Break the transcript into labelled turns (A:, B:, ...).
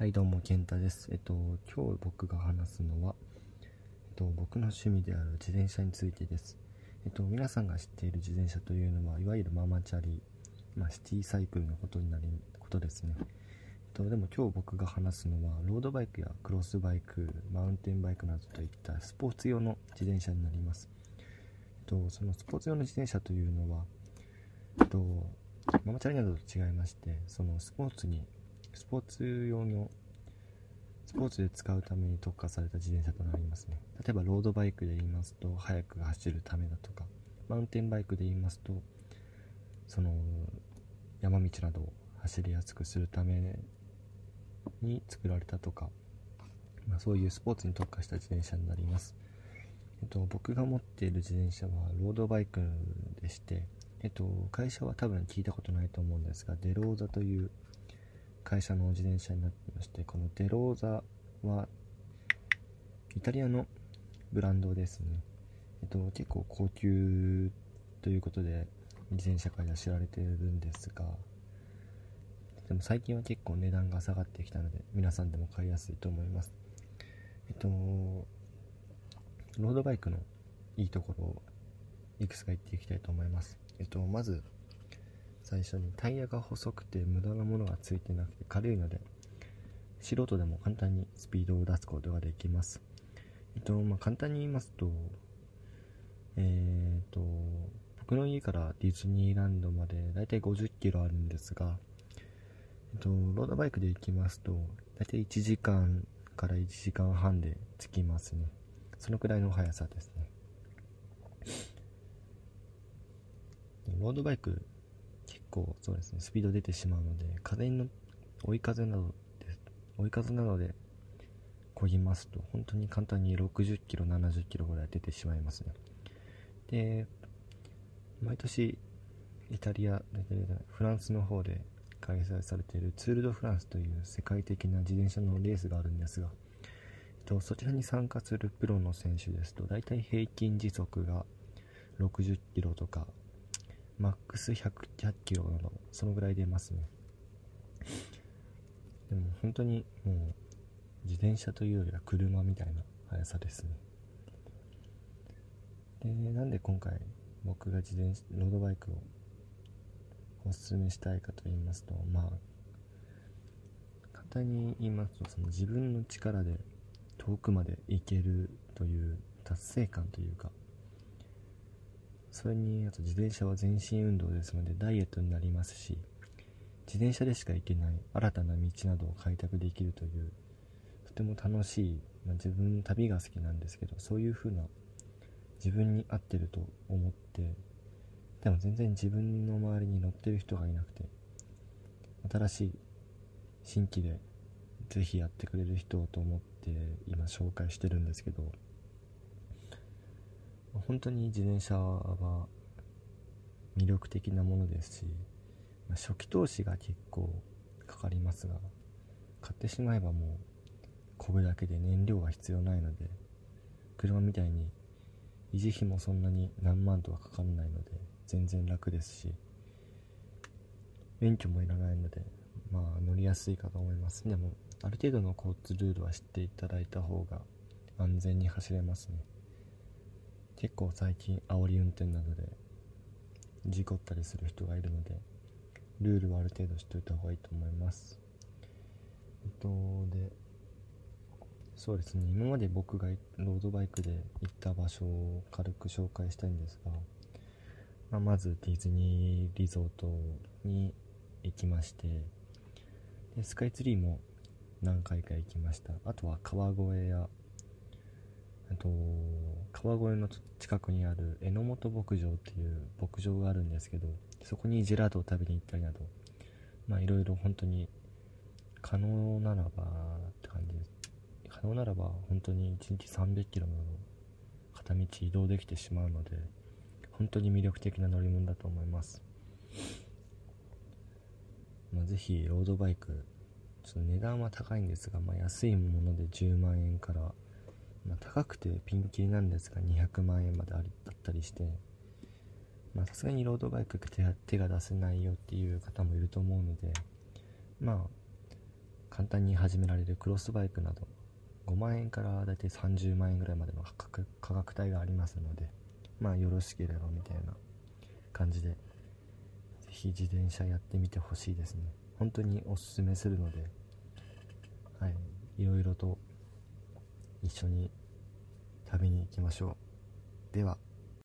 A: はいどうも健太です。えっと今日僕が話すのはえっと僕の趣味である自転車についてです。えっと皆さんが知っている自転車というのはいわゆるママチャリまあ、シティサイクルのことになることですね。えっとでも今日僕が話すのはロードバイクやクロスバイクマウンテンバイクなどといったスポーツ用の自転車になります。えっとそのスポーツ用の自転車というのはえっとママチャリなどと違いましてそのスポーツにスポーツ用のスポーツで使うために特化された自転車となりますね。例えばロードバイクで言いますと速く走るためだとかマウンテンバイクで言いますとその山道などを走りやすくするために作られたとか、まあ、そういうスポーツに特化した自転車になります、えっと、僕が持っている自転車はロードバイクでしてえっと、会社は多分聞いたことないと思うんですが、デローザという会社の自転車になってましてこのデローザはイタリアのブランドですね、えっと、結構高級ということで自転車界では知られているんですがでも最近は結構値段が下がってきたので皆さんでも買いやすいと思います。えっとロードバイクのいいところをいくつか言っていきたいと思います。えっとまず最初にタイヤが細くて無駄なものがついてなくて軽いので素人でも簡単にスピードを出すことができます。えっとまあ簡単に言いますとえー、っと僕の家からディズニーランドまでだいたい50キロあるんですがえっとロードバイクで行きますとだいたい1時間から1時間半で着きますね。そのくらいの速さですね。ロードバイク構そうですねスピード出てしまうので風の追い風などで追い風などで漕ぎますと本当に簡単に60キロ70キロぐらい出てしまいますね。で毎年イタリアフランスの方で開催されているツール・ド・フランスという世界的な自転車のレースがあるんですが、えっと、そちらに参加するプロの選手ですと大体平均時速が60キロとかマックス100キロなどそのぐらい出ますね。でも本当にもう自転車というよりは車みたいな速さですね。でなんで今回僕が自転車ロードバイクをおすすめしたいかと言いますとまあ簡単に言いますとその自分の力で遠くまで行けるという達成感というかそれにあと自転車は全身運動ですのでダイエットになりますし自転車でしか行けない新たな道などを開拓できるというとても楽しい、まあ、自分旅が好きなんですけどそういう風な自分に合ってると思ってでも全然自分の周りに乗ってる人がいなくて新しい新規でぜひやってくれる人をと思って今紹介してるんですけど本当に自転車は魅力的なものですし、まあ、初期投資が結構かかりますが買ってしまえばもう漕ぐだけで燃料が必要ないので車みたいに維持費もそんなに何万とはかかんないので全然楽ですし免許もいらないのでまあ乗りやすいかと思います。でもある程度の交通ルールは知っていただいた方が安全に走れますね。結構最近煽り運転などで事故ったりする人がいるのでルールはある程度知っておいた方がいいと思います。えっとでそうですね。今まで僕がロードバイクで行った場所を軽く紹介したいんですが、まあ、まずディズニーリゾートに行きましてでスカイツリーも何回か行きました。あとは川越やと川越の近くにある榎本牧場っていう牧場があるんですけどそこにジェラートを食べに行ったりなどまあいろいろ本当に可能ならばって感じです。可能ならば本当に1日300キロの片道移動できてしまうので本当に魅力的な乗り物だと思います。まあ、ぜひロードバイクちょっと値段は高いんですが、まあ、安いもので10万円からまあ、高くてピンキリなんですが200万円まであったりしてさすがにロードバイク手手が出せないよっていう方もいると思うのでまあ簡単に始められるクロスバイクなど5万円からだいたい30万円ぐらいまでの価格価格帯がありますのでまあよろしければみたいな感じでぜひ自転車やってみてほしいですね。本当におすすめするのではい。いろいろと一緒に旅に行きましょう。では。